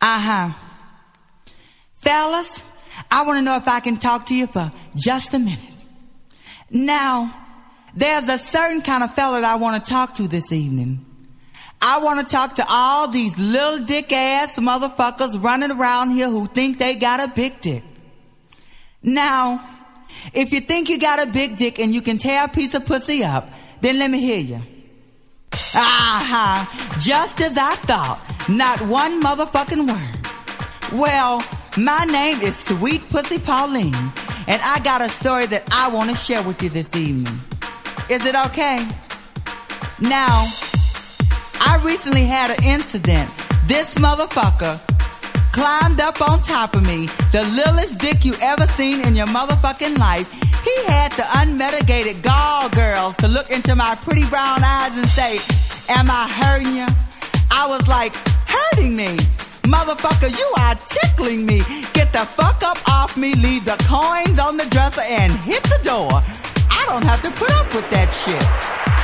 Uh huh. Fellas, I want to know if I can talk to you for just a minute. Now, there's a certain kind of fella that I want to talk to this evening. I want to talk to all these little dick ass motherfuckers running around here who think they got a big dick. Now, if you think you got a big dick and you can tear a piece of pussy up, then let me hear you. Aha, uh-huh. just as I thought. Not one motherfucking word. Well, my name is Sweet Pussy Pauline, and I got a story that I want to share with you this evening. Is it okay? Now, I recently had an incident. This motherfucker climbed up on top of me, the littlest dick you ever seen in your motherfucking life. He had the unmitigated gall girls to look into my pretty brown eyes and say, Am I hurting you? I was like, Hurting me? Motherfucker, you are tickling me. Get the fuck up off me, leave the coins on the dresser, and hit the door. I don't have to put up with that shit.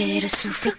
Lâcher le souffle